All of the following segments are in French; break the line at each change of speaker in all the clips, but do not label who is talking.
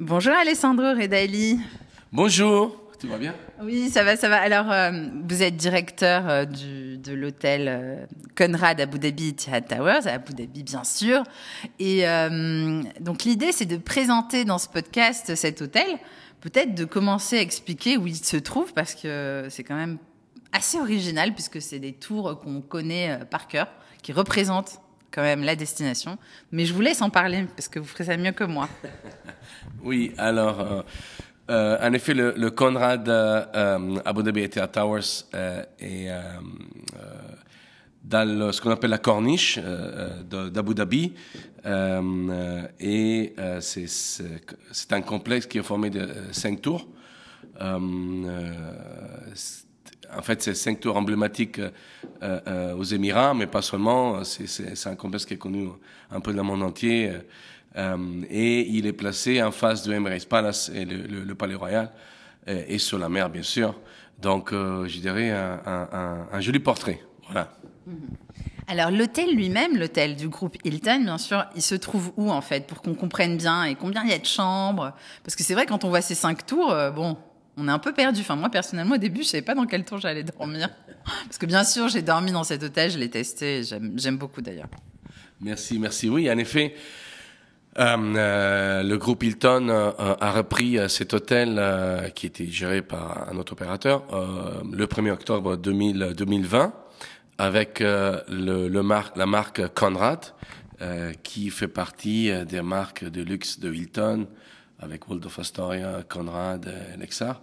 Bonjour Alessandro Redali.
Bonjour, tu vas bien?
Oui, ça va, ça va. Alors, euh, vous êtes directeur euh, du, de l'hôtel euh, Conrad Abu Dhabi Etihad Towers, à Abu Dhabi bien sûr. Et donc l'idée, c'est de présenter dans ce podcast cet hôtel, peut-être de commencer à expliquer où il se trouve, parce que c'est quand même assez original, puisque c'est des tours qu'on connaît par cœur, qui représentent quand même la destination. Mais je vous laisse en parler, parce que vous ferez ça mieux que moi.
Oui, alors, euh, euh, en effet, le, Conrad euh, Abu Dhabi Etihad Towers est dans ce qu'on appelle la corniche d'Abu Dhabi. Et c'est- un complexe qui est formé de cinq tours. Euh, en fait, c'est cinq tours emblématiques euh, euh, aux Émirats, mais pas seulement. C'est- un complexe qui est connu un peu dans le monde entier. euh, et il est placé en face de Emirates Palace et le, Palais Royal, et sur la mer, bien sûr. Donc, je dirais un, joli portrait. Voilà.
Alors l'hôtel lui-même, l'hôtel du groupe Hilton, bien sûr, il se trouve où en fait pour qu'on comprenne bien et combien il y a de chambres? Parce que c'est vrai quand on voit ces cinq tours, bon, on est un peu perdu. Enfin moi personnellement au début je savais pas dans quelle tour j'allais dormir. Parce que bien sûr j'ai dormi dans cet hôtel, je l'ai testé, j'aime beaucoup d'ailleurs.
Merci, merci. Oui, en effet, euh, euh, le groupe Hilton euh, a repris cet hôtel qui était géré par un autre opérateur le 1er octobre 2000, 2020 avec la marque Conrad qui fait partie des marques de luxe de Hilton avec Waldorf Astoria, Conrad, euh, Lexar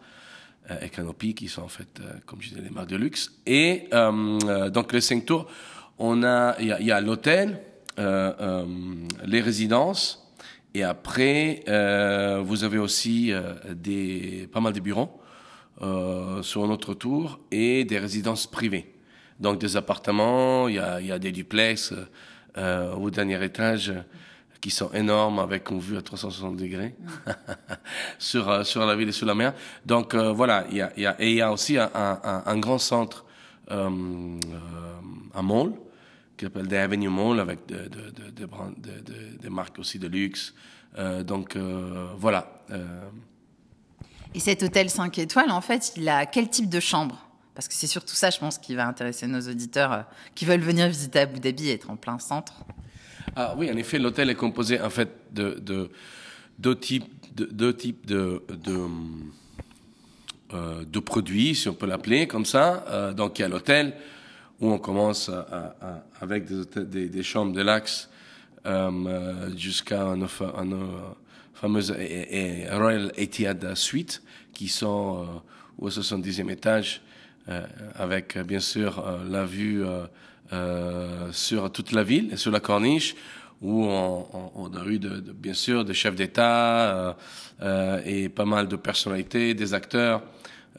euh, et Canopy qui sont en fait, euh, comme je disais, les marques de luxe. Et euh, donc les cinq tours, on a, il y a, a l'hôtel, euh, euh, les résidences, et après vous avez aussi des pas mal de bureaux sur notre tour et des résidences privées. Donc des appartements, il y a, il y a des duplex au dernier étage qui sont énormes avec une vue à 360 degrés sur, euh, sur la ville et sur la mer. Donc euh, voilà, il y a, et il y a aussi un, grand centre, euh, un mall, qui s'appelle The Avenue Mall, avec de, de, des marques aussi de luxe. Donc voilà.
Et cet hôtel 5 étoiles en fait il a quel type de chambre? Parce que c'est surtout ça je pense qui va intéresser nos auditeurs qui veulent venir visiter Abu Dhabi et être en plein centre.
Ah oui, en effet, l'hôtel est composé en fait de, de deux types euh, de produits, si on peut l'appeler comme ça. Euh, donc il y a l'hôtel où on commence avec des, des, chambres de luxe euh, jusqu'à nos, fameuses Royal Etihad Suite qui sont au 70e étage avec bien sûr la vue euh, sur toute la ville sur la corniche où on, a eu bien sûr des chefs d'État euh, euh, et pas mal de personnalités, des acteurs,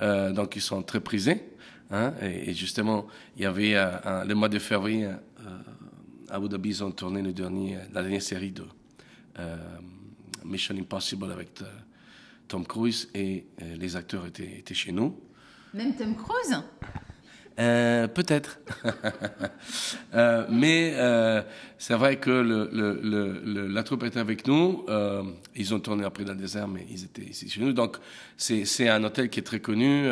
donc ils sont très prisés. Hein, et, justement, il y avait le mois de février, à Abu Dhabi, ils ont tourné le dernier, la dernière série de Mission Impossible avec Tom Cruise et les acteurs étaient chez nous.
Même Tom Cruise?
Euh, Peut-être. Euh, mais euh, c'est vrai que le, le, le, le- la troupe était avec nous. Ils ont tourné après dans le désert, mais ils étaient ici chez nous. Donc, c'est un hôtel qui est très connu.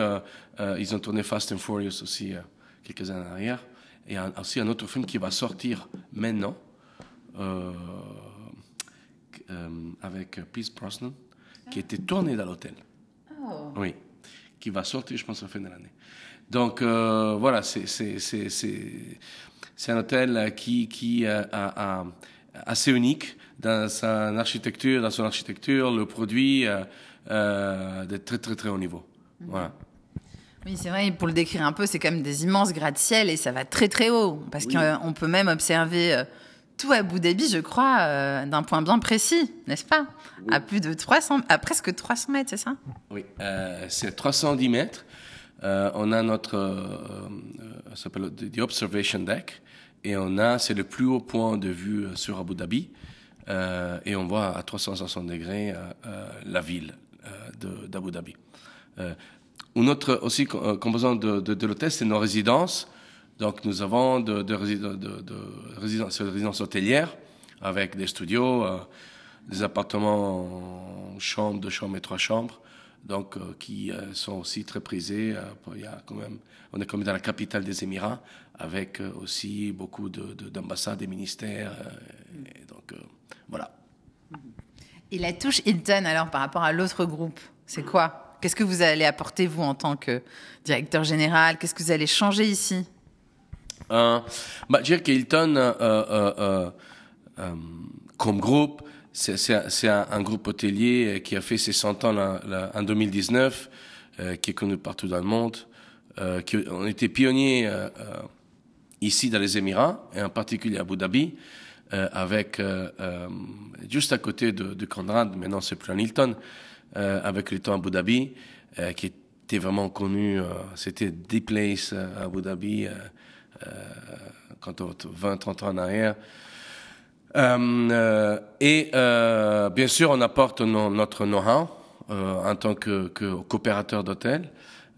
Ils ont tourné Fast and Furious aussi quelques années en arrière. Et un- aussi un autre film qui va sortir maintenant avec Pierce Brosnan, qui était tourné dans l'hôtel.
Oh.
Oui, qui va sortir, je pense, à la fin de l'année. Donc euh, voilà, c'est un hôtel qui qui euh, a, a- assez unique dans sa architecture, dans son architecture, le produit euh, euh, de très très très haut niveau. Voilà.
Oui, c'est vrai, pour le décrire un peu, c'est quand même des immenses gratte-ciel et ça va très très haut. Parce
Oui.
qu'on peut même observer tout Abu Dhabi, je crois, euh, d'un point bien précis, n'est-ce pas? À plus de 300, à presque 300 mètres, c'est ça?
Oui, euh, c'est 310 mètres. Euh, on a notre, euh, euh, ça s'appelle the observation deck, et on a, c'est le plus haut point de vue sur Abu Dhabi, et on voit à 360 degrés la ville d'Abu Dhabi. Une autre aussi co- composante de, l'hôtel, c'est nos résidences. Donc nous avons de, de, rési- de, de- de résidences, de résidences hôtelières avec des studios, des appartements chambres, deux chambres et trois chambres, donc qui sont aussi très prisés. il y a quand même, on est comme dans la capitale des Émirats, avec aussi beaucoup d'ambassades de, et ministères. Et donc voilà.
Et la touche Hilton, alors par rapport à l'autre groupe, c'est quoi? Qu'est-ce que vous allez apporter, vous, en tant que directeur général? Qu'est-ce que vous allez changer ici?
Euh, bah, Je dirais que Hilton, euh, euh, euh, comme groupe, c'est un, un, groupe hôtelier qui a fait ses 100 ans en 2019, qui est connu partout dans le monde. Qui, on était pionniers ici dans les Émirats, et en particulier à Abu Dhabi. Euh, avec euh, euh, juste à côté de, de Conrad, maintenant c'est plus un Hilton, avec Hilton Abu Dhabi, qui était vraiment connu. C'était The Place à Abu Dhabi quand on 20-30 ans en arrière. Euh, et euh, bien sûr, on apporte no, notre know-how euh, en tant que, que coopérateur d'hôtel.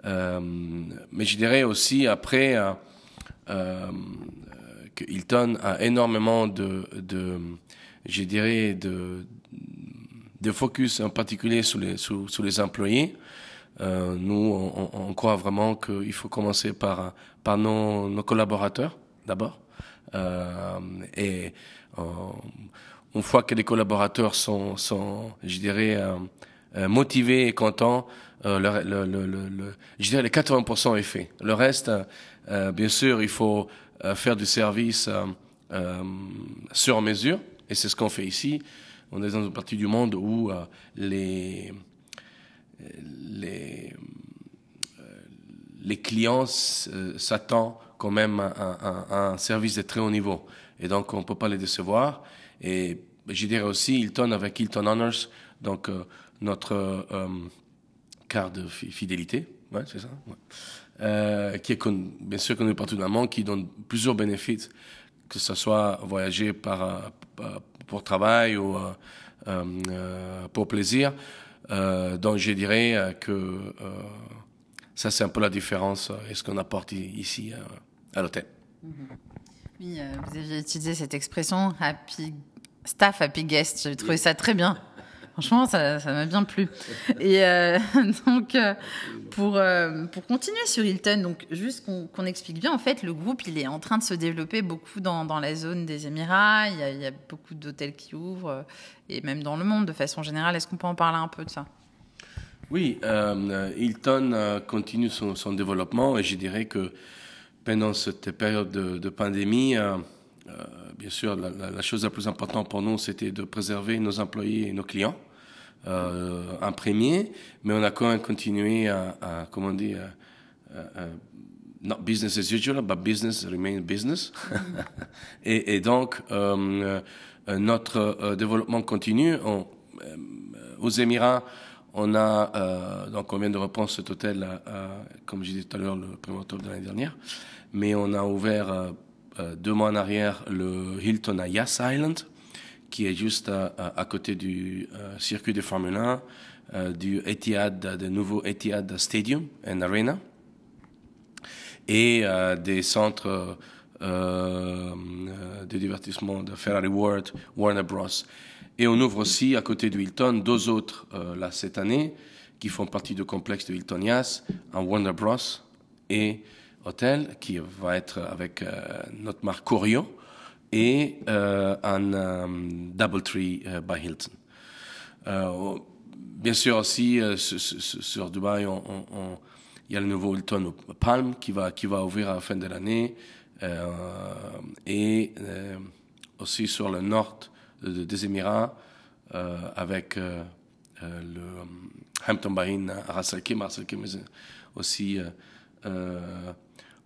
mais je dirais aussi après, que Hilton a énormément de, de je dirais, de, de focus en particulier sur les, sur, sur les employés. Euh, nous, on, on, croit vraiment qu'il faut commencer par, par nos, nos collaborateurs d'abord. Euh, et euh, une fois que les collaborateurs sont, je dirais, euh, motivés et contents, je dirais les 80% est fait. Le reste, bien sûr, il faut faire du service sur mesure, et c'est ce qu'on fait ici. On est dans une partie du monde où les, les clients s'attendent quand même un service de très haut niveau. Et donc, on ne peut pas les décevoir. Et je dirais aussi Hilton avec Hilton Honors, donc euh, notre euh, carte de fidélité. Ouais, c'est ça. Euh, qui est bien sûr connu partout dans le monde, qui donne plusieurs bénéfices, que ce soit voyager par, pour travail ou pour plaisir. Donc je dirais que ça c'est un peu la différence et ce qu'on apporte ici à l'hôtel.
Mm-hmm. Oui, vous aviez utilisé cette expression happy staff, happy guest. J'ai trouvé ça très bien. Franchement, ça, m'a bien plu. Et euh, donc, euh, pour, euh, pour continuer sur Hilton, donc juste qu'on qu explique bien, en fait, le groupe, il est en train de se développer beaucoup dans, dans la zone des Émirats. Il y a, il y a beaucoup d'hôtels qui ouvrent, et même dans le monde de façon générale. Est-ce qu'on peut en parler un peu de ça?
Oui, euh, Hilton continue son, son, développement, et je dirais que pendant cette période de, pandémie, euh, bien sûr, la, chose la plus importante pour nous, c'était de préserver nos employés et nos clients euh, en premier, mais on a quand même continué à, comment dire, not business as usual, but business remain business. et, donc, euh, euh, notre euh, développement continue. On, euh, aux Émirats, on a euh, donc on vient de reprendre cet hôtel, comme je disais tout à l'heure, le 1er octobre de l'année dernière, mais on a ouvert euh, deux mois en arrière le Hilton à Yas Island, qui est juste à, à, côté du euh, circuit de Formule 1, euh, du Etihad, du nouveau Etihad Stadium and Arena, et euh, des centres euh, de divertissement de Ferrari World, Warner Bros. Et on ouvre aussi à côté du Hilton deux autres là cette année qui font partie du complexe de Hilton Yas, un Warner Bros. et hôtel qui va être avec euh, notre marque Corio et euh, un euh, Doubletree by Hilton. bien sûr aussi sur Dubaï, il y a le nouveau Hilton Palm qui va qui va ouvrir à la fin de l'année et aussi sur le nord des Émirats avec le Hampton Bahin à Ras Al Khaimah, aussi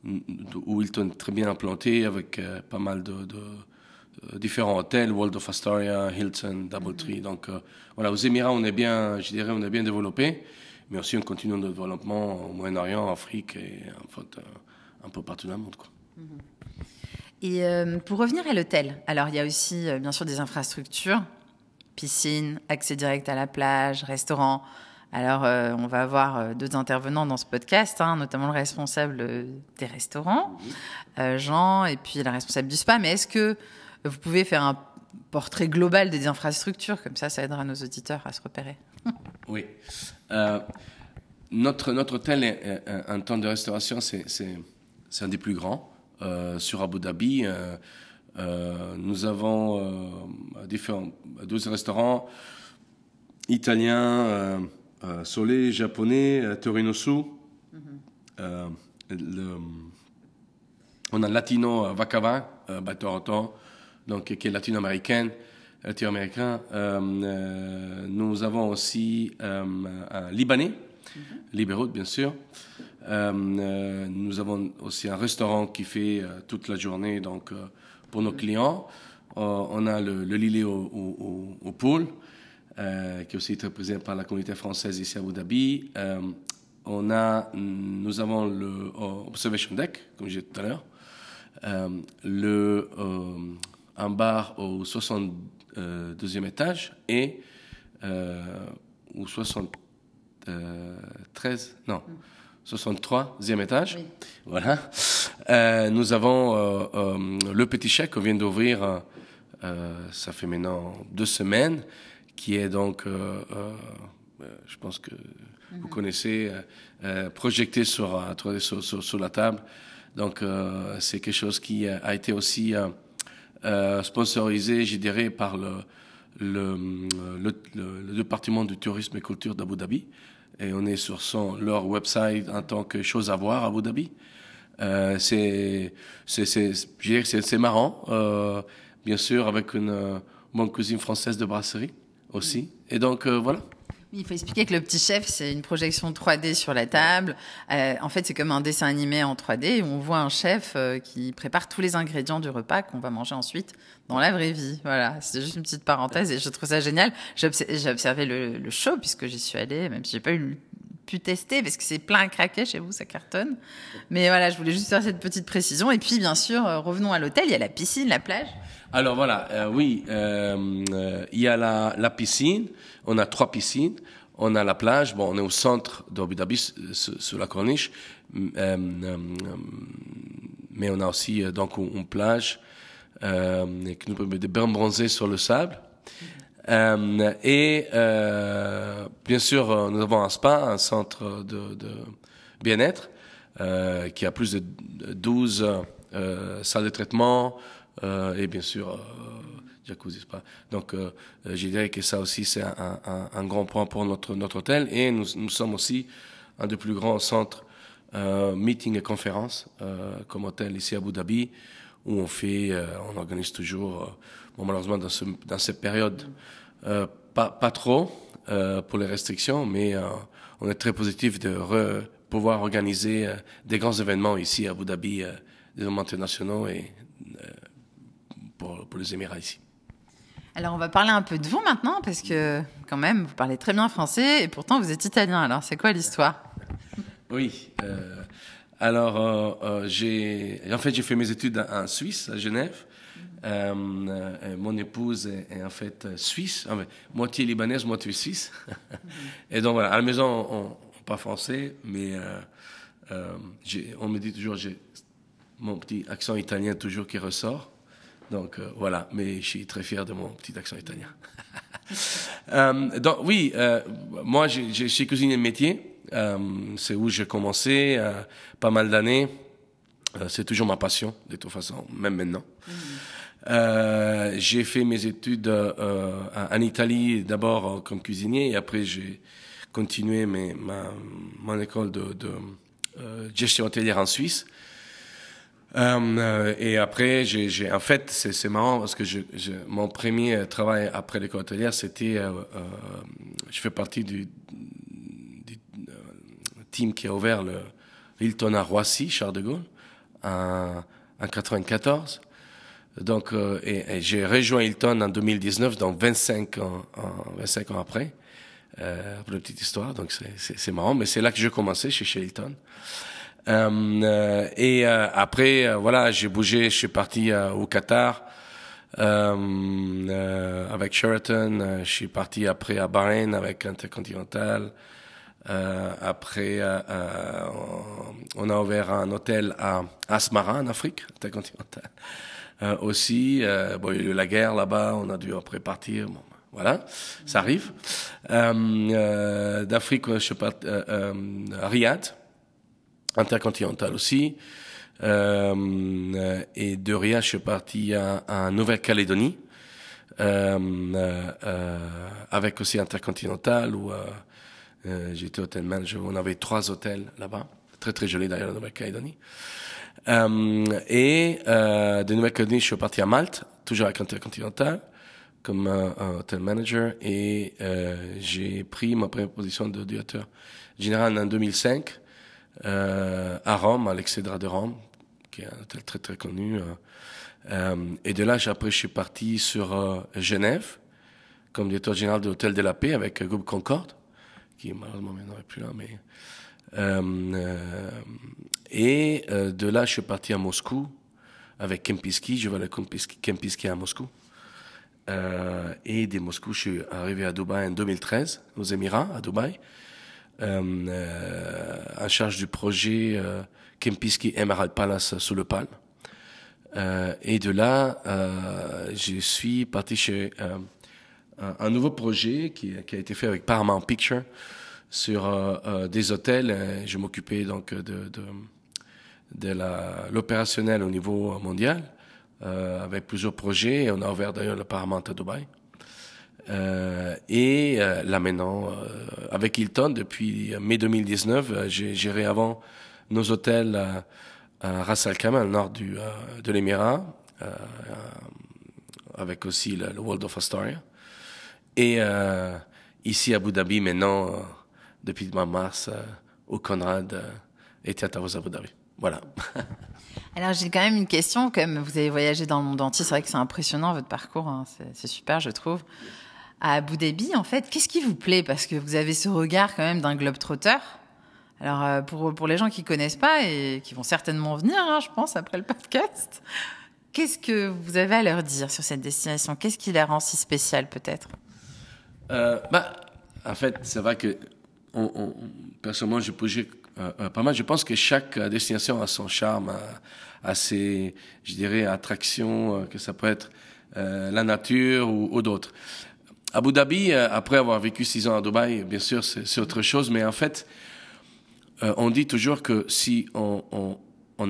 où Hilton est très bien implanté avec euh, pas mal de, de euh, différents hôtels, World of Astoria, Hilton, Doubletree. Mm -hmm. Donc euh, voilà, aux Émirats, on est bien, je dirais, on est bien développé, mais aussi on continue notre développement au Moyen-Orient, en Afrique et en fait, un peu partout dans le monde. Quoi. Mm -hmm.
Et euh, pour revenir à l'hôtel, alors il y a aussi bien sûr des infrastructures, piscine, accès direct à la plage, restaurant. Alors, euh, on va avoir deux intervenants dans ce podcast, hein, notamment le responsable euh, des restaurants, euh, Jean, et puis la responsable du spa. Mais est-ce que vous pouvez faire un, portrait global des infrastructures, comme ça, ça aidera nos auditeurs à se repérer.
Oui. Euh, notre, notre hôtel, est, un temps de restauration, c'est un des plus grands sur Abu Dhabi. Nous avons différents 12 restaurants italiens, Soleil, japonais, Torinosu. Mm le, on a Latino Vakava, euh, Toronto, donc qui est latino-américaine, latino-américain. nous avons aussi un Libanais, mm bien sûr. Euh, euh, nous avons aussi un restaurant qui fait euh, toute la journée donc pour nos clients. on a le, le Lillet au, au, au pool, qui est aussi très présent par la communauté française ici à Abu Dhabi. on a, nous avons le Observation Deck, comme je disais tout à l'heure, le un bar au 62e étage et au 73, non, 63e étage. Voilà. Euh, nous avons euh, euh, le Petit Chèque qu'on vient d'ouvrir, ça fait maintenant deux semaines, qui est donc, je pense que vous mhm. connaissez, projeté sur, sur, sur, la table. Donc, c'est quelque chose qui a été aussi sponsorisé, je dirais, par le, le, le, le, département du tourisme et culture d'Abu Dhabi et on est sur son, leur website en tant que chose à voir à Abu Dhabi. Euh, c'est, c'est, c'est, marrant, euh, bien sûr, avec une euh, bonne cuisine française de brasserie aussi. Et donc, euh, voilà.
Il faut expliquer que le petit chef, c'est une projection 3D sur la table. Euh, en fait, c'est comme un dessin animé en 3D où on voit un chef euh, qui prépare tous les ingrédients du repas qu'on va manger ensuite dans la vraie vie. Voilà, c'est juste une petite parenthèse et je trouve ça génial. J'ai observé le, show puisque j'y suis allée, même si j'ai pas eu pu tester parce que c'est plein à craquer chez vous, ça cartonne. Mais voilà, je voulais juste faire cette petite précision. Et puis, bien sûr, euh, revenons à l'hôtel. Il y a la piscine, la plage.
Alors voilà, euh, oui, euh, il y a la, piscine. On a trois piscines. On a la plage. Bon, on est au centre d'Abu Dhabi, sur, la corniche. Mais on a aussi donc une plage qui nous permet de bien bronzer sur le sable. Et bien sûr, nous avons un spa, un centre de, de bien-être, qui a plus de 12 salles de traitement, euh, et bien sûr euh, jacuzzi pas. Donc, euh, je dirais que ça aussi, c'est un, un, un, grand point pour notre, notre hôtel. Et nous, nous sommes aussi un des plus grands centres euh, meeting et conférences euh, comme hôtel ici à Abu Dhabi, où on fait, euh, on organise toujours, bon, malheureusement dans, ce, dans cette période, pas, pas trop pour les restrictions, mais on est très positif de re, pouvoir organiser des grands événements ici à Abu Dhabi, des événements internationaux et pour, les Émirats ici.
Alors, on va parler un peu de vous maintenant, parce que quand même, vous parlez très bien français et pourtant vous êtes italien. Alors, c'est quoi l'histoire?
Oui. Euh, alors, euh, euh, j'ai, en fait, j'ai fait mes études en Suisse, à Genève. Euh, mon épouse est, en fait suisse, moitié libanaise, moitié suisse. et donc voilà, à la maison, on, on parle français, mais on me dit toujours, j'ai mon petit accent italien toujours qui ressort. Donc euh, voilà, mais je suis très fier de mon petit accent italien. euh, donc oui, euh, moi j'ai cuisiné le métier. Euh, c'est où j'ai commencé, euh, pas mal d'années. c'est toujours ma passion, de toute façon, même maintenant. Mm. J'ai fait mes études en Italie d'abord comme cuisinier et après j'ai continué mes, ma, mon école de, gestion hôtelière en Suisse. Euh, et après, j'ai, en fait, c'est, marrant parce que mon premier travail après l'école hôtelière, c'était, euh, euh, je fais partie du, euh, team qui a ouvert le Hilton à Roissy, Charles de Gaulle, en, en 94. Donc, euh, et, et, j'ai rejoint Hilton en 2019, donc 25 ans, 25 ans après, pour la petite histoire. Donc, c'est, marrant, mais c'est là que j'ai commencé chez, chez Hilton. Euh, et euh, après, euh, voilà, j'ai bougé, je suis parti au Qatar avec Sheraton. je suis parti après à Bahreïn avec Intercontinental. après, on a ouvert un hôtel à Asmara en Afrique, Intercontinental. Aussi. bon, il y a eu la guerre là-bas, on a dû après partir. Bon, voilà, ça arrive. D'Afrique, je suis parti à Riyad, intercontinental aussi. et de Riyad, je suis parti à, à Nouvelle-Calédonie. Euh, euh, avec aussi Intercontinental où euh, j'étais hôtel manager. On avait trois hôtels là-bas, très très joli d'ailleurs, la Nouvelle-Calédonie. et de Nouvelle-Calédonie, je suis parti à Malte, toujours avec Intercontinental comme un, hôtel manager et j'ai pris ma première position de directeur général en 2005 à Rome, à l'Excédra de Rome, qui est un hôtel très très connu. Euh, et de là, après, je suis parti sur euh, Genève, comme directeur général de l'Hôtel de la Paix avec Groupe Concorde, qui malheureusement maintenant n'est plus là, mais... Euh, et de là, je suis parti à Moscou avec Kempinski. Je vais aller Kempinski à Moscou. Euh, et de Moscou, je suis arrivé à Dubaï en 2013, aux Émirats, à Dubaï, euh, en charge du projet Kempinski Emerald Palace sous le Palme. Euh, et de là, euh, je suis parti chez euh, un, nouveau projet qui, a été fait avec Paramount Picture sur des hôtels. Je m'occupais donc de, de l'opérationnel au niveau mondial avec plusieurs projets. Et on a ouvert d'ailleurs le Paramount à Dubaï. Euh, et là maintenant, avec Hilton, depuis mai 2019, j'ai géré avant nos hôtels à Ras Al Khaimah, au nord du, euh, de l'Émirat, euh, euh, avec aussi le, World of Astoria. Et ici à Abu Dhabi, maintenant, depuis le mois de mars, au Conrad et Théâtre Abu Dhabi. Voilà.
Alors j'ai quand même une question, comme vous avez voyagé dans le monde entier, c'est vrai que c'est impressionnant votre parcours, hein. c'est super je trouve. À Abu Dhabi, en fait, qu'est-ce qui vous plaît? Parce que vous avez ce regard quand même d'un globe trotteur. Alors, euh, pour, pour les gens qui connaissent pas et qui vont certainement venir, hein, je pense, après le podcast, qu'est-ce que vous avez à leur dire sur cette destination? Qu'est-ce qui la rend si spéciale, peut-être?
Euh, bah, En fait, c'est vrai que, on, on, personnellement, bougé euh, pas mal. Je pense que chaque destination a son charme, a, ses, je dirais, attractions, que ça peut être la nature ou, d'autres. Abu Dhabi, après avoir vécu six ans à Dubaï, bien sûr, c'est autre chose, mais en fait, euh, on dit toujours que si on,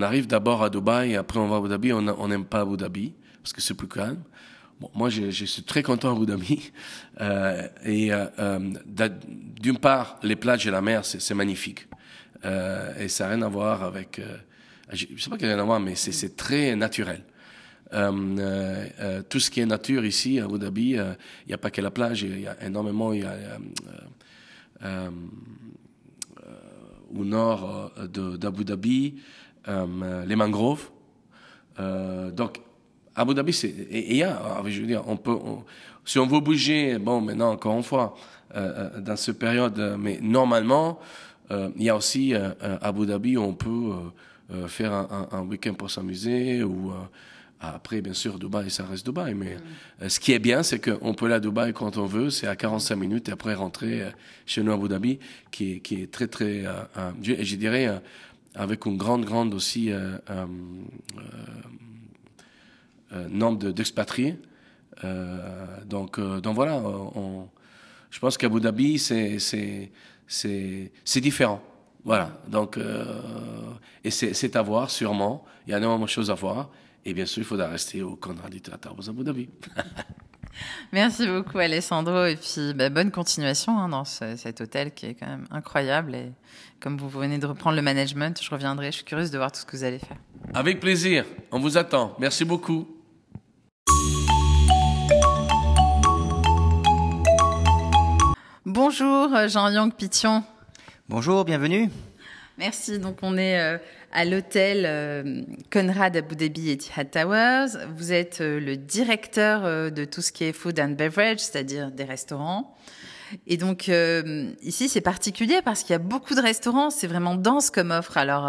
arrive d'abord à Dubaï après on va à Abu Dhabi, on n'aime pas Abu Dhabi parce que c'est plus calme. Moi, je, suis très content à Abu Dhabi. Euh, et euh, euh d'une part, les plages et la mer, c'est magnifique. Euh, et ça n'a rien à voir avec... je sais pas qu'il y a rien à voir, mais c'est très naturel. tout ce qui est nature ici à Abu Dhabi, il n'y a pas que la plage, il y a énormément... Y a, au nord euh, d'Abu Dhabi, euh, les mangroves. Euh, donc, Abu Dhabi, c'est. Et il y a, je veux dire, on peut. si on veut bouger, bon, maintenant, encore une fois, dans cette période, mais normalement, il y a aussi Abu Dhabi où on peut faire un, un, un week-end pour s'amuser ou après, bien sûr, Dubaï, ça reste Dubaï. Mais euh, ce qui est bien, c'est qu'on peut aller à Dubaï quand on veut. C'est à 45 minutes et après rentrer euh, chez nous à Abu Dhabi, qui est, qui est très, très, euh, je, je, dirais, avec une grande, grande aussi nombre d'expatriés. donc, donc voilà, on, je pense qu'Abu Dhabi, c'est, c'est, c'est, c'est différent. Voilà. Donc, et c'est à voir, sûrement. Il y a énormément de choses à voir. Et bien sûr, il faudra rester au Conrad à Abu Dhabi.
Merci beaucoup, Alessandro. Et puis, bah, bonne continuation hein, dans cet hôtel qui est quand même incroyable. Et comme vous venez de reprendre le management, je reviendrai. Je suis curieuse de voir tout ce que vous allez faire.
Avec plaisir. On vous attend. Merci beaucoup.
Bonjour, Jean-Yang Pition.
Bonjour, bienvenue.
Merci. Donc, on est euh, à l'hôtel euh, Conrad Abu Dhabi Etihad Towers. Vous êtes euh, le directeur de tout ce qui est food and beverage, c'est-à-dire des restaurants. Et donc, ici, c'est particulier parce qu'il y a beaucoup de restaurants. C'est vraiment dense comme offre. Alors,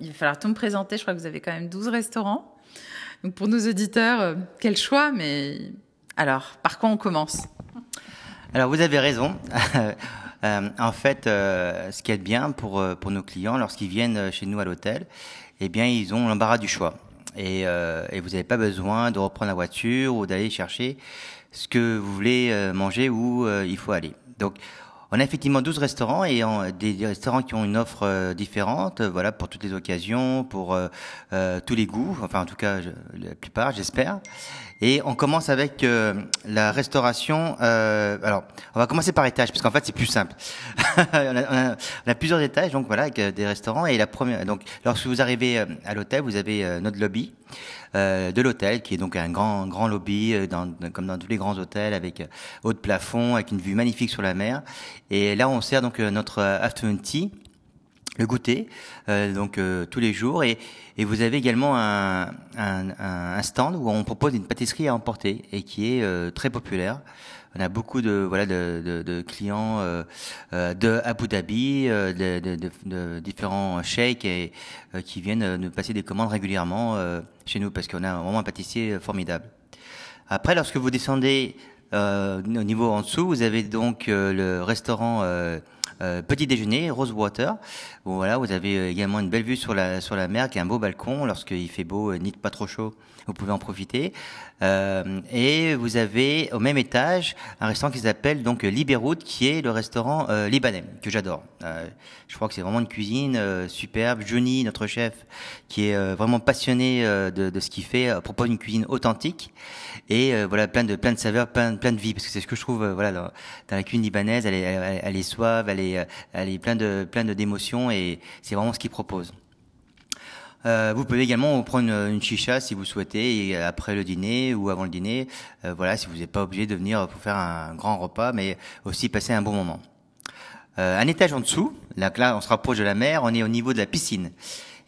il va falloir tout me présenter. Je crois que vous avez quand même 12 restaurants. Donc, pour nos auditeurs, quel choix. Mais alors, par quoi on commence?
Alors vous avez raison. Euh, en fait, euh, ce qui est bien pour, euh, pour nos clients, lorsqu'ils viennent chez nous à l'hôtel, eh bien, ils ont l'embarras du choix. et, et vous n'avez pas besoin de reprendre la voiture ou d'aller chercher ce que vous voulez manger où il faut aller. Donc on a effectivement 12 restaurants et des, restaurants qui ont une offre euh, différente, euh, voilà, pour toutes les occasions, pour euh, tous les goûts, enfin en tout cas la plupart, j'espère. Et on commence avec la restauration. alors, on va commencer par étage, parce qu'en fait c'est plus simple. on, a, on, a, plusieurs étages, donc voilà, avec des restaurants. Et la première, donc lorsque vous arrivez à l'hôtel, vous avez notre lobby. Euh, de l'hôtel, qui est donc un grand grand lobby, euh, comme dans tous les grands hôtels, avec euh, haut de plafond, avec une vue magnifique sur la mer. Et là, on sert donc notre afternoon tea, le goûter, donc tous les jours. Et, et vous avez également un, stand où on propose une pâtisserie à emporter et qui est très populaire on a beaucoup de voilà de, de, de clients euh, euh de Abu Dhabi, euh, de, de, différents sheikhs et, euh, qui viennent nous passer des commandes régulièrement chez nous parce qu'on a vraiment un pâtissier formidable. Après, lorsque vous descendez au niveau en dessous, vous avez donc le restaurant petit déjeuner Rosewater. Voilà, vous avez également une belle vue sur la sur la mer, qui a un beau balcon lorsqu'il fait beau, ni pas trop chaud vous pouvez en profiter. Euh, et vous avez au même étage un restaurant qui s'appelle donc Libéroute, qui est le restaurant euh, libanais que j'adore. Euh, je crois que c'est vraiment une cuisine euh, superbe. Johnny, notre chef, qui est euh, vraiment passionné de, de, ce qu'il fait, propose une cuisine authentique et voilà plein de plein de saveurs, plein, plein de vie, parce que c'est ce que je trouve voilà dans, la cuisine libanaise, elle est elle, est elle est elle est plein de plein de d'émotions et c'est vraiment ce qu'il propose. Euh, vous pouvez également prendre une, chicha si vous souhaitez, après le dîner ou avant le dîner. Euh, voilà, si vous n'êtes pas obligé de venir pour faire un grand repas, mais aussi passer un bon moment. Euh, un étage en dessous, là on se rapproche de la mer, on est au niveau de la piscine.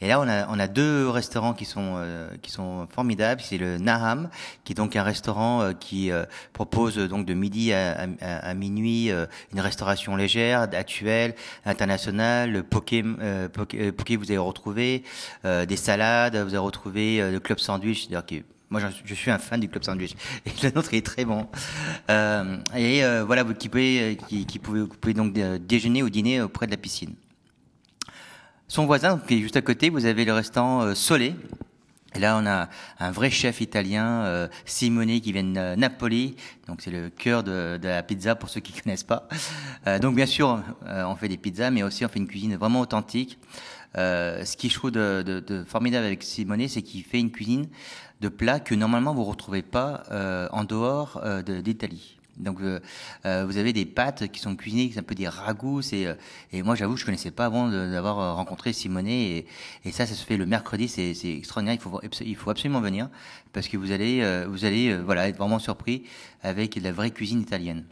Et là, on a, on a deux restaurants qui sont euh, qui sont formidables. C'est le Naham, qui est donc un restaurant euh, qui euh, propose donc de midi à, à, à minuit une restauration légère, actuelle, internationale. Le poké, poké, poké, vous allez retrouver des salades, vous allez retrouver le club sandwich, c'est-à-dire que moi, je, suis un fan du club sandwich. Et le nôtre est très bon. Euh, et voilà, vous qui pouvez, qui, qui pouvez, vous pouvez donc déjeuner ou dîner auprès de la piscine. Son voisin, qui est juste à côté, vous avez le restaurant euh, Solé. Et là, on a un vrai chef italien, euh, Simone, qui vient de Napoli. Donc, c'est le cœur de, de, la pizza pour ceux qui connaissent pas. Euh, donc, bien sûr, euh, on fait des pizzas, mais aussi on fait une cuisine vraiment authentique. Euh, ce qui je trouve de, de, de formidable avec Simone, c'est qu'il fait une cuisine de plats que normalement vous retrouvez pas en dehors d'Italie. Donc euh, euh, vous avez des pâtes qui sont cuisinées, un peu des ragoûts. C'est euh, et moi j'avoue je connaissais pas avant d'avoir rencontré Simonet et, ça ça se fait le mercredi, c'est extraordinaire. Il faut il faut absolument venir parce que vous allez vous allez voilà être vraiment surpris avec la vraie cuisine italienne.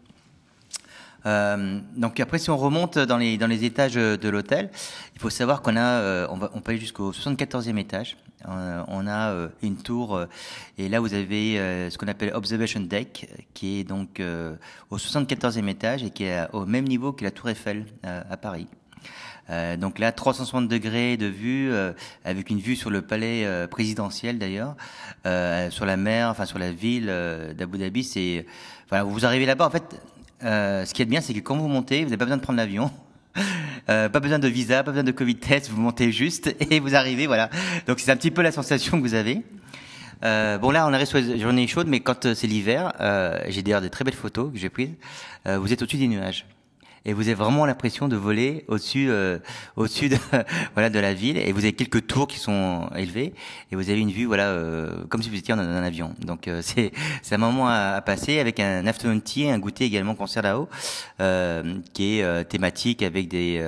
Euh, donc après, si on remonte dans les, dans les étages de l'hôtel, il faut savoir qu'on a, euh, on, va, on peut aller jusqu'au 74e étage. Euh, on a une tour, et là vous avez ce qu'on appelle Observation Deck, qui est donc au 74e étage et qui est au même niveau que la Tour Eiffel à Paris. Donc là, 360 degrés de vue, avec une vue sur le palais présidentiel d'ailleurs, sur la mer, enfin sur la ville d'Abu Dhabi. C'est, voilà, vous arrivez là-bas. En fait, euh, ce qui est bien, c'est que quand vous montez, vous n'avez pas besoin de prendre l'avion. Euh, pas besoin de visa, pas besoin de Covid test, vous montez juste et vous arrivez, voilà. Donc c'est un petit peu la sensation que vous avez. Euh, bon là, on arrive sur les journées chaudes, mais quand euh, c'est l'hiver, j'ai d'ailleurs des très belles photos que j'ai prises. Vous êtes au-dessus des nuages et vous avez vraiment l'impression de voler au-dessus euh, au-dessus de voilà de la ville. Et vous avez quelques tours qui sont élevées. Et vous avez une vue voilà euh, comme si vous étiez dans un avion. Donc euh, c'est c'est un moment à, passer avec un afternoon tea un goûter également qu'on sert là-haut qui est thématique avec des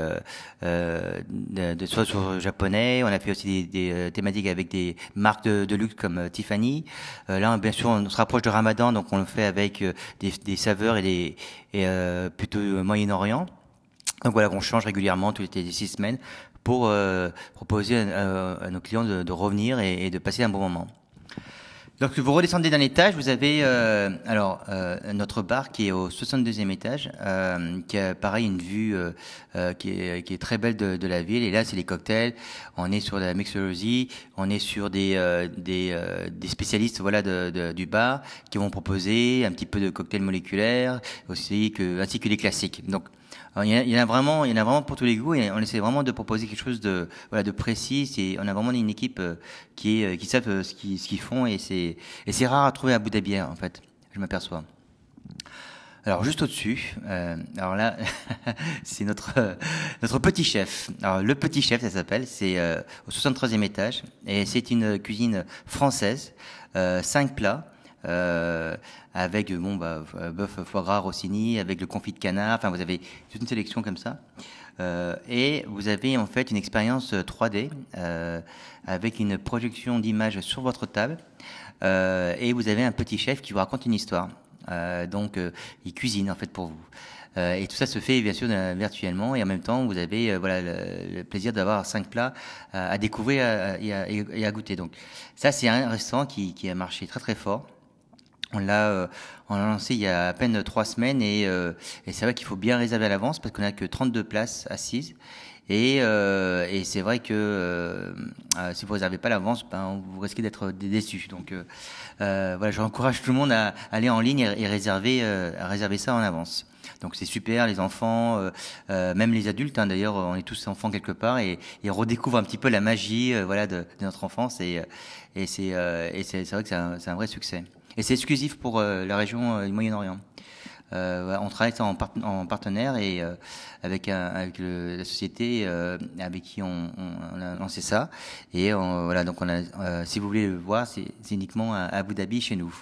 de, de soit sur japonais. On a fait aussi des, des thématiques avec des marques de, de luxe comme Tiffany. Là bien sûr on se rapproche de Ramadan. Donc on le fait avec des, des saveurs et des et plutôt Donc voilà, on change régulièrement toutes les six semaines pour euh, proposer à, nos clients de, revenir et, de passer un bon moment. Donc vous redescendez d'un étage, vous avez euh, alors euh, notre bar qui est au 62e étage, qui a pareil une vue qui est, qui, est, très belle de, de la ville. Et là c'est les cocktails. On est sur la mixologie, on est sur des des, des, spécialistes voilà de, du bar qui vont proposer un petit peu de cocktails moléculaires aussi que ainsi que les classiques. Donc il, y a, vraiment, il y en a vraiment pour tous les goûts et on essaie vraiment de proposer quelque chose de, voilà, de précis. Et on a vraiment une équipe qui est, qui savent ce qu'ils, ce qu'ils font et c'est, et c'est rare à trouver à Abu Dhabi en fait. Je m'aperçois. Alors juste au-dessus, euh, alors là, c'est notre notre petit chef. Alors le petit chef, ça s'appelle, c'est euh, au 63e étage et c'est une cuisine française, euh, cinq plats. Euh, avec bon bah bœuf foie gras Rossini avec le confit de canard enfin vous avez toute une sélection comme ça euh, et vous avez en fait une expérience 3D euh, avec une projection d'image sur votre table et vous avez un petit chef qui vous raconte une histoire euh, donc, euh, il cuisine en fait pour vous. Euh, et tout ça se fait bien sûr virtuellement et en même temps vous avez voilà le, plaisir d'avoir cinq plats à découvrir et à, et, à, goûter. Donc ça c'est un restaurant qui, qui, a marché très très fort. On l'a on l'a lancé il y a à peine trois semaines et, et c'est vrai qu'il faut bien réserver à l'avance parce qu'on n'a que 32 places assises et, euh, et c'est vrai que euh, si vous réservez pas l'avance, ben, vous risquez d'être déçu. Donc euh, euh, voilà, j'encourage tout le monde à aller en ligne et, réserver, euh, à réserver ça en avance. Donc c'est super, les enfants, euh, même les adultes. Hein, D'ailleurs, on est tous enfants quelque part et, et redécouvre un petit peu la magie, voilà, de, notre enfance. Et, et c'est vrai que c'est un, vrai succès. Et c'est exclusif pour la région du Moyen-Orient. Euh, on travaille en, en partenaire et euh, avec, la société euh, avec qui on, a lancé ça. Et voilà, donc si vous voulez le voir, c'est uniquement à Abu Dhabi chez nous.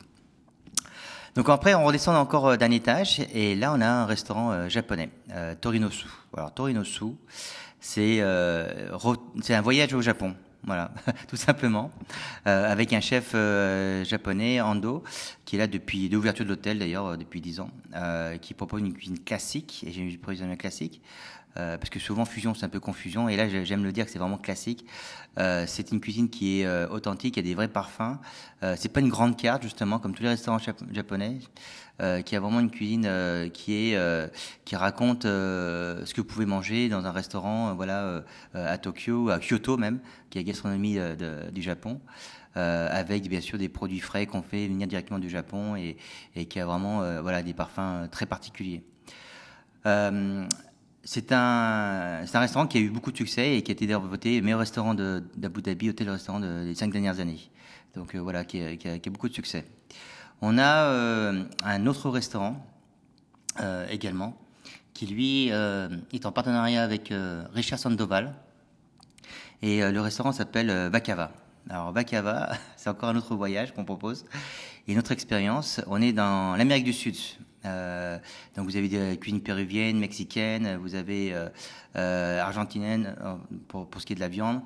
Donc après, on redescend encore d'un étage et là, on a un restaurant japonais, Torinosu. Alors Torinosu, c'est un voyage au Japon. Voilà, tout simplement, euh, avec un chef euh, japonais, Ando, qui est là depuis l'ouverture de l'hôtel d'ailleurs, euh, depuis 10 ans, qui propose une cuisine classique, et j'ai une cuisine classique, euh, parce que souvent fusion c'est un peu confusion, et là j'aime le dire que c'est vraiment classique. c'est une cuisine qui est authentique, il y a des vrais parfums. c'est pas une grande carte justement, comme tous les restaurants japonais. Euh, qui a vraiment une cuisine euh, qui est euh, qui raconte ce que vous pouvez manger dans un restaurant, voilà, à Tokyo, à Kyoto même, qui est la gastronomie du Japon. Euh, avec bien sûr des produits frais qu'on fait venir directement du Japon et, qui a vraiment euh, voilà des parfums très particuliers. Euh, c'est un, restaurant qui a eu beaucoup de succès et qui a été voté meilleur restaurant d'Abu Dhabi, hôtel restaurant de, des cinq dernières années. Donc voilà, qui a, beaucoup de succès. On a euh, un autre restaurant euh, également qui lui euh, est en partenariat avec Richard Sandoval et le restaurant s'appelle Vakava. Alors Vakava, c'est encore un autre voyage qu'on propose et une autre expérience. On est dans l'Amérique du Sud. Euh, donc vous avez des cuisines péruviennes, mexicaines, vous avez euh, euh, argentinienne pour, ce qui est de la viande.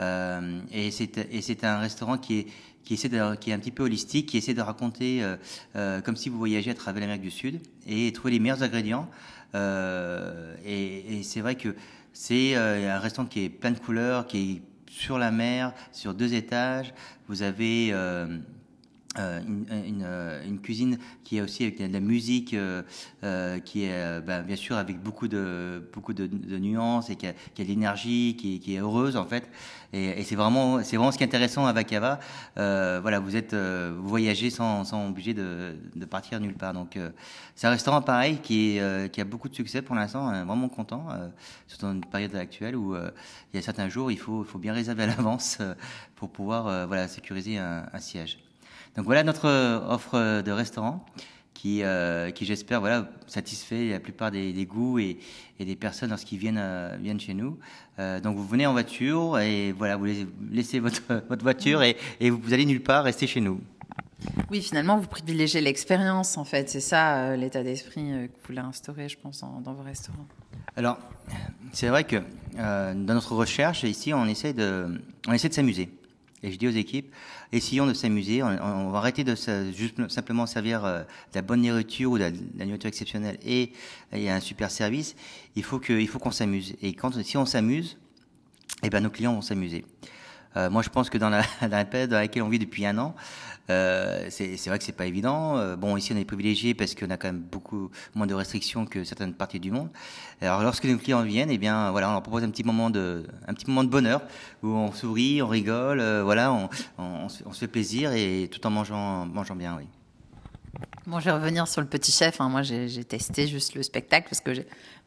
Euh, et c'est un restaurant qui est de, un petit peu holistique, qui essaie de raconter euh, euh, comme si vous voyagez à travers l'Amérique du Sud et trouver les meilleurs ingrédients. Euh, et, et c'est vrai que c'est euh, un restaurant qui est plein de couleurs, qui est sur la mer, sur deux étages. Vous avez euh, euh, une, une, euh, une, cuisine qui est aussi avec de la musique, euh, euh qui est ben, bien sûr avec beaucoup de beaucoup de, de nuances et qui a, qui a de l'énergie, qui, qui, est heureuse en fait. Et, et c'est vraiment c'est vraiment ce qui est intéressant à Vakava. Voilà, vous êtes vous voyagez sans sans obligé de, de partir nulle part. Donc c'est un restaurant pareil qui est, qui a beaucoup de succès pour l'instant. Vraiment content, surtout dans une période actuelle où il y a certains jours il faut faut bien réserver à l'avance pour pouvoir voilà sécuriser un, un siège. Donc voilà notre euh, offre de restaurant qui, euh, qui j'espère, voilà, satisfait la plupart des, des goûts et, et, des personnes lorsqu'ils viennent, euh, viennent chez nous. Euh, donc vous venez en voiture et voilà, vous laissez votre, votre voiture et, et vous allez nulle part, restez chez nous.
Oui, finalement, vous privilégiez l'expérience, en fait. C'est ça euh, l'état d'esprit euh, que vous voulez instaurer, je pense, en, dans vos restaurants.
Alors, c'est vrai que euh, dans notre recherche, ici, on essaie de, on essaie de s'amuser. Et je dis aux équipes, essayons de s'amuser. On, on, va arrêter de simplement servir euh, de la bonne nourriture ou de la, nourriture exceptionnelle et, et un super service. Il faut qu'on s'amuse. Et quand, si on s'amuse, eh ben nos clients vont s'amuser. Euh, moi, je pense que dans la période dans laquelle on vit depuis un an, euh, c'est vrai que c'est pas évident. Euh, bon, ici on est privilégié parce qu'on a quand même beaucoup moins de restrictions que certaines parties du monde. Alors, lorsque nos clients viennent, eh bien, voilà, on leur propose un petit moment de, un petit moment de bonheur où on sourit, on rigole, euh, voilà, on, se fait plaisir et tout en mangeant, mangeant bien, oui.
Bon, je vais revenir sur le petit chef. Hein. Moi, j'ai testé juste le spectacle parce que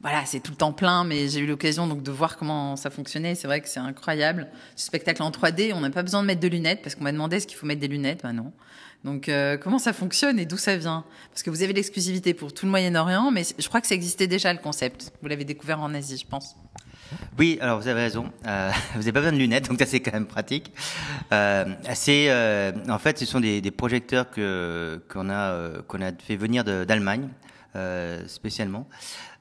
voilà, c'est tout le temps plein, mais j'ai eu l'occasion donc de voir comment ça fonctionnait. C'est vrai que c'est incroyable. Ce spectacle en 3D, on n'a pas besoin de mettre de lunettes parce qu'on m'a demandé est-ce qu'il faut mettre des lunettes? Ben non. Donc, euh, comment ça fonctionne et d'où ça vient? Parce que vous avez l'exclusivité pour tout le Moyen-Orient, mais je crois que ça existait déjà le concept. Vous l'avez découvert en Asie, je pense.
Oui, alors vous avez raison. Euh, vous n'avez pas besoin de lunettes, donc ça c'est quand même pratique. Euh, c'est, euh, en fait, ce sont des, des projecteurs que qu'on a euh, qu'on a fait venir d'Allemagne euh, spécialement.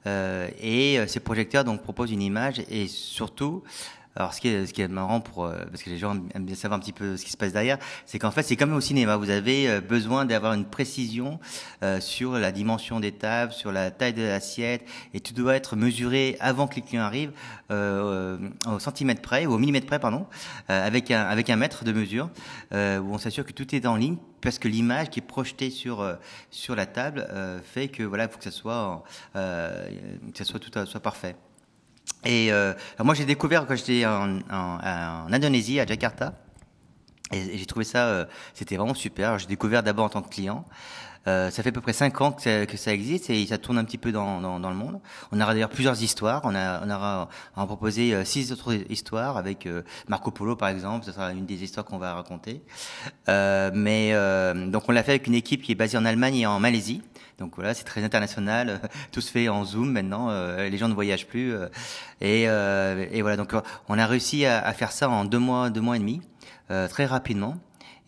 Et ces projecteurs donc proposent une image et surtout alors, ce qui est, ce qui est marrant pour, euh, parce que les gens aiment bien savoir un petit peu ce qui se passe derrière, c'est qu'en fait, c'est comme au cinéma. Vous avez euh, besoin d'avoir une précision euh, sur la dimension des tables, sur la taille de l'assiette, et tout doit être mesuré avant que les clients arrivent euh, au centimètre près, ou au millimètre près, pardon, avec un avec un mètre de mesure, où on s'assure que tout est en ligne, parce que l'image qui est projetée sur sur la table fait que voilà, il faut que ça soit que ça soit tout soit parfait. Et euh, moi, j'ai découvert quand j'étais en, Indonésie, à Jakarta. Et, j'ai trouvé ça, euh, c'était vraiment super. J'ai découvert d'abord en tant que client. Euh, ça fait à peu près cinq ans que ça, que ça, existe et ça tourne un petit peu dans, dans, dans le monde. On aura d'ailleurs plusieurs histoires. On, a, on aura on proposé euh, six autres histoires avec euh, Marco Polo par exemple. Ce sera une des histoires qu'on va raconter. Mais donc on l'a fait avec une équipe qui est basée en Allemagne et en Malaisie. Donc voilà, c'est très international. Tout se fait en Zoom maintenant. Les gens ne voyagent plus. Et, et, voilà, donc on a réussi à, à, faire ça en deux mois, deux mois et demi, très rapidement.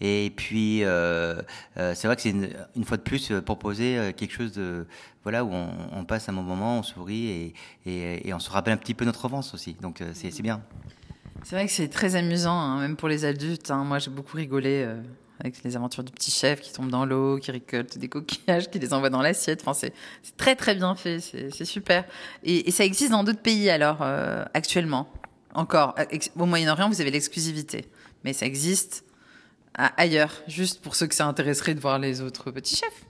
Et puis, euh, c'est vrai que c'est une, une, fois de plus proposer quelque chose de voilà où on, on, passe un bon moment, on sourit et, et, et, on se rappelle un petit peu notre enfance aussi. Donc c'est bien.
C'est vrai que c'est très amusant, hein, même pour les adultes. Hein. Moi, j'ai beaucoup rigolé avec les aventures du petit chef qui tombe dans l'eau, qui récolte des coquillages, qui les envoie dans l'assiette. Enfin, c'est très très bien fait, c'est super. Et, et, ça existe dans d'autres pays alors euh, actuellement encore. Au Moyen-Orient, vous avez l'exclusivité, mais ça existe ailleurs, juste pour ceux que ça intéresserait de voir les autres petits chefs.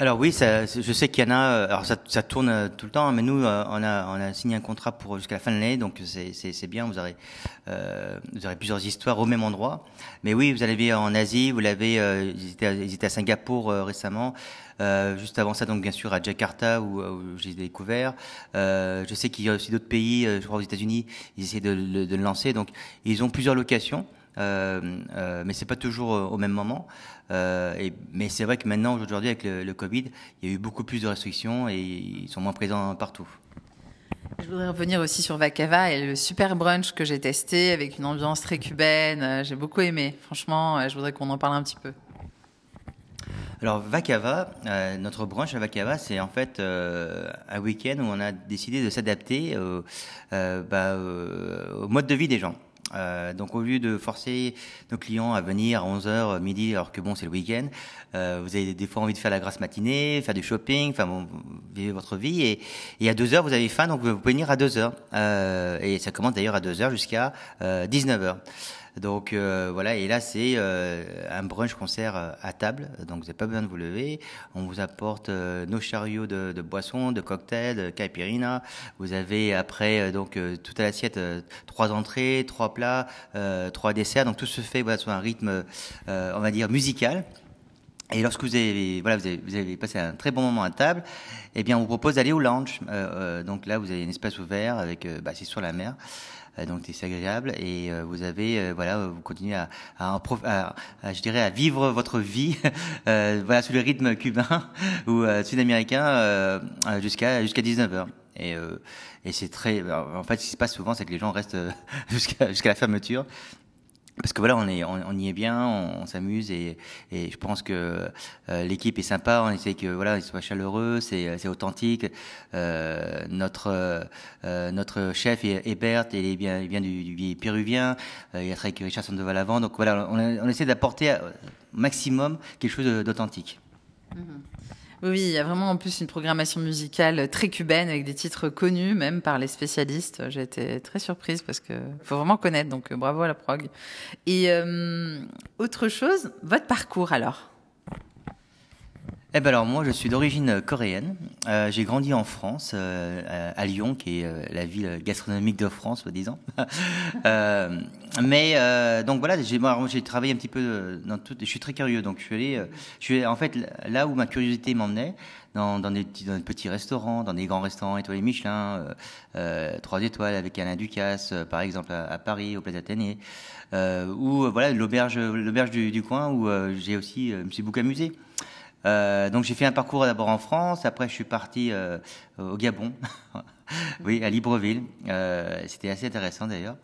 Alors oui, je sais qu'il y en a. Euh, alors ça, tourne euh, tout le temps, mais nous, euh, on a, signé un contrat pour jusqu'à la fin de l'année, donc c'est bien. Vous aurez, plusieurs histoires au même endroit. Mais oui, vous l'avez en Asie, vous l'avez. Ils, étaient, à Singapour récemment. juste avant ça, donc bien sûr à Jakarta où, j'ai découvert. je sais qu'il y a aussi d'autres pays. je crois aux États-Unis, ils essaient de, de, le lancer. Donc ils ont plusieurs locations. Euh, euh, mais c'est pas toujours au même moment. Euh, et, mais c'est vrai que maintenant, aujourd'hui, avec le, le, Covid, il y a eu beaucoup plus de restrictions et ils sont moins présents partout.
Je voudrais revenir aussi sur Vacava et le super brunch que j'ai testé avec une ambiance très cubaine. J'ai beaucoup aimé. Franchement, je voudrais qu'on en parle un petit peu.
Alors Vacava, euh, notre brunch à Vacava, c'est en fait euh, un week-end où on a décidé de s'adapter euh, bah, au mode de vie des gens. Euh, donc au lieu de forcer nos clients à venir à 11h midi alors que bon c'est le week-end, euh, vous avez des fois envie de faire la grasse matinée, faire du shopping, enfin bon, vivez votre vie et, et à 2h vous avez faim donc vous pouvez venir à 2h euh, et ça commence d'ailleurs à 2h jusqu'à 19h. Donc euh, voilà, et là c'est euh, un brunch concert euh, à table, donc vous n'avez pas besoin de vous lever. On vous apporte nos chariots de, boissons, de cocktails, de. Vous avez après donc toute l'assiette, trois entrées, trois plats, trois desserts. Donc tout se fait voilà, sur un rythme, on va dire musical. Et lorsque vous avez, voilà, vous avez, vous avez, passé un très bon moment à table, eh bien, on vous propose d'aller au lounge. donc là, vous avez un espace ouvert avec, bah, c'est sur la mer. Euh, donc c'est agréable et euh, vous avez euh, voilà vous continuez à, à, à, je dirais à vivre votre vie voilà sous le rythme cubain ou sud-américain jusqu'à jusqu'à 19h et, et c'est très en fait ce qui se passe souvent c'est que les gens restent jusqu'à jusqu'à la fermeture parce que voilà, on, est, on, y est bien, on, s'amuse et, et, je pense que euh, l'équipe est sympa. On essaie que voilà, il soit chaleureux, c'est, authentique. Euh, notre euh, notre chef Hébert, il est bien, il vient du, du péruvien. Euh, il a travaillé avec Richard Sandoval avant, donc voilà, on, on essaie d'apporter au maximum quelque chose d'authentique.
Mm-hmm. Oui, il y a vraiment en plus une programmation musicale très cubaine avec des titres connus même par les spécialistes. J'ai été très surprise parce que faut vraiment connaître, donc euh, bravo à la prog. Et euh, autre chose, votre parcours alors?
Eh ben alors moi je suis d'origine coréenne. Euh, j'ai grandi en France, euh, à Lyon, qui est euh, la ville gastronomique de France, soi-disant. euh, mais euh, donc voilà, j'ai j'ai travaillé un petit peu dans tout. Je suis très curieux, donc je suis allé. je suis en fait là où ma curiosité m'emmenait, dans, dans, des dans des petits restaurants, dans des grands restaurants étoilés Michelin, trois étoiles avec Alain Ducasse, par exemple à, Paris, au Place Athénée, ou voilà l'auberge l'auberge du, du, coin où j'ai aussi me suis beaucoup amusé. Euh, donc j'ai fait un parcours d'abord en France, après je suis parti euh, au Gabon, oui, à Libreville. Euh, C'était assez intéressant d'ailleurs.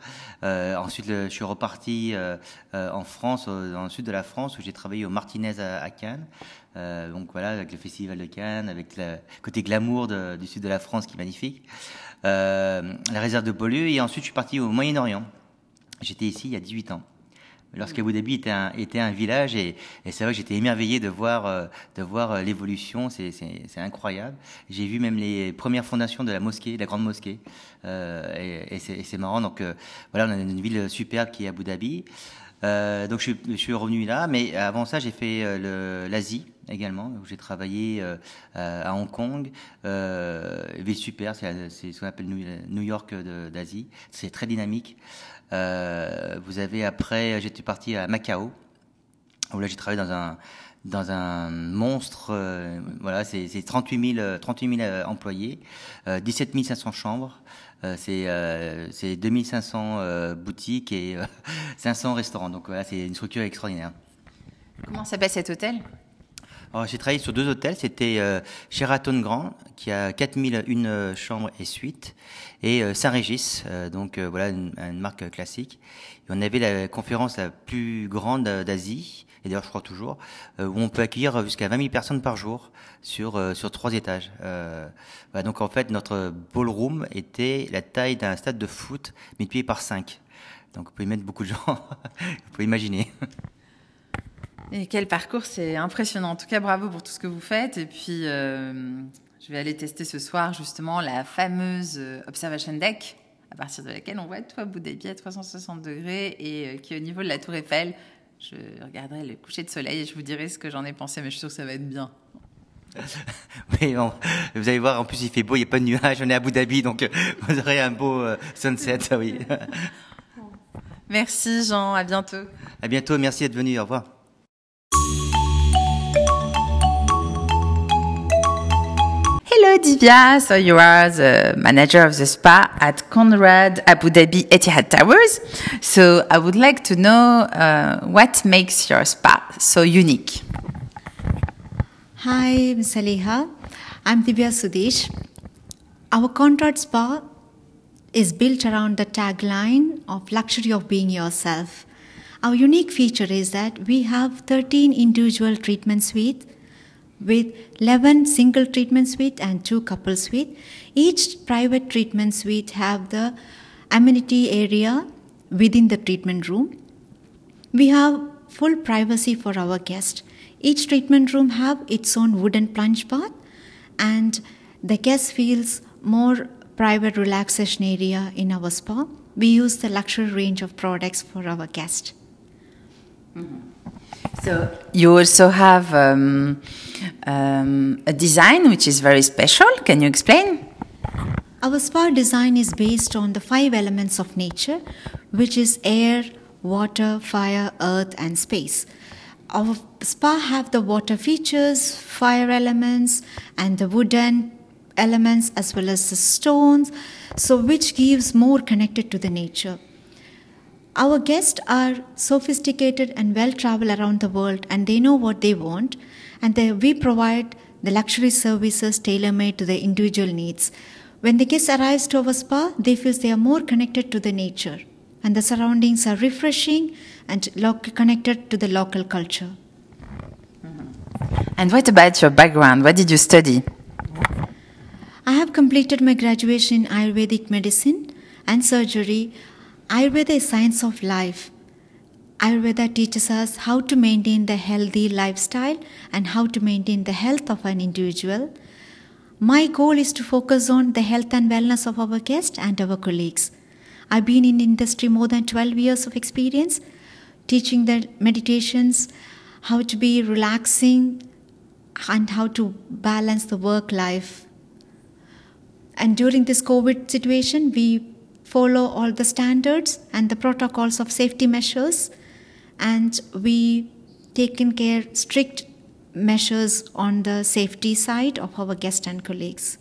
Ensuite, je suis reparti en France, dans le sud de la France, où j'ai travaillé au Martinez à, Cannes. donc voilà, avec le festival de Cannes, avec le côté glamour du sud de la France qui est magnifique. la réserve de Beaulieu, et ensuite je suis parti au Moyen-Orient. J'étais ici il y a 18 ans lorsqu'Abu Dhabi était un, était un village et, et c'est vrai que j'étais émerveillé de voir euh, de voir euh, l'évolution. C'est incroyable. J'ai vu même les premières fondations de la mosquée la grande mosquée. Euh, et, et c'est marrant. Donc euh, voilà on a une ville superbe qui est Abu Dhabi. Euh, donc je, je, suis revenu là. Mais avant ça j'ai fait l'Asie également où j'ai travaillé à Hong Kong. Ville super c'est ce qu'on appelle New York d'Asie. C'est très dynamique vous avez après, j'étais parti à Macao, où là j'ai travaillé dans un dans un monstre, euh, voilà, c'est 38 000, 38 000 employés, euh, 17 500 chambres, euh, c'est euh, 2500 euh, boutiques et 500 restaurants. Donc voilà, c'est une structure extraordinaire.
Comment s'appelle cet hôtel?
J'ai travaillé sur deux hôtels. C'était euh, Sheraton Grand, qui a 4001 chambres et suites, et euh, Saint-Régis, euh, donc euh, voilà une, marque classique. On avait la conférence la plus grande d'Asie, et d'ailleurs je crois toujours, euh, où on peut accueillir jusqu'à 20 000 personnes par jour sur sur trois étages. Donc en fait notre ballroom était la taille d'un stade de foot multiplié par 5. Donc vous pouvez mettre beaucoup de gens, vous pouvez imaginer.
Et quel parcours, c'est impressionnant. En tout cas, bravo pour tout ce que vous faites. Et puis, euh, je vais aller tester ce soir justement la fameuse euh, Observation Deck, à partir de laquelle on voit tout Abu Dhabi à 360 degrés et euh, qui est au niveau de la Tour Eiffel. Je regarderai le coucher de soleil et je vous dirai ce que j'en ai pensé, mais je suis sûre que ça va être bien.
Oui, vous allez voir, en plus il fait beau, il n'y a pas de nuages, on est à Abu Dhabi, donc vous aurez un beau euh, sunset, oui.
Merci Jean, à bientôt.
À bientôt, merci d'être venu, au revoir.
Hello, Divya. So you are the manager of the spa at Conrad Abu Dhabi Etihad Towers. So I would like to know uh, what makes your spa so unique.
Hi, Ms. Aliha. I'm Divya Sudesh. Our Conrad Spa is built around the tagline of luxury of being yourself. Our unique feature is that we have 13 individual treatment suites with 11 single treatment suite and two couple suite. Each private treatment suite have the amenity area within the treatment room. We have full privacy for our guest. Each treatment room have its own wooden plunge bath and the guest feels more private relaxation area in our spa. We use the luxury range of products for our guest.
Mm-hmm. So you also have um, um, a design which is very special. Can you explain?
Our spa design is based on the five elements of nature, which is air, water, fire, earth, and space. Our spa have the water features, fire elements, and the wooden elements as well as the stones, so which gives more connected to the nature. Our guests are sophisticated and well traveled around the world and they know what they want and they, we provide the luxury services tailor made to their individual needs. When the guest arrives to our spa, they feel they are more connected to the nature and the surroundings are refreshing and connected to the local culture.
And what about your background? What did you study?
I have completed my graduation in Ayurvedic medicine and surgery Ayurveda is science of life. Ayurveda teaches us how to maintain the healthy lifestyle and how to maintain the health of an individual. My goal is to focus on the health and wellness of our guests and our colleagues. I've been in industry more than 12 years of experience teaching the meditations, how to be relaxing and how to balance the work life. And during this COVID situation, we follow all the standards and the protocols of safety measures, and we taken care strict measures on the safety side of our guests and colleagues.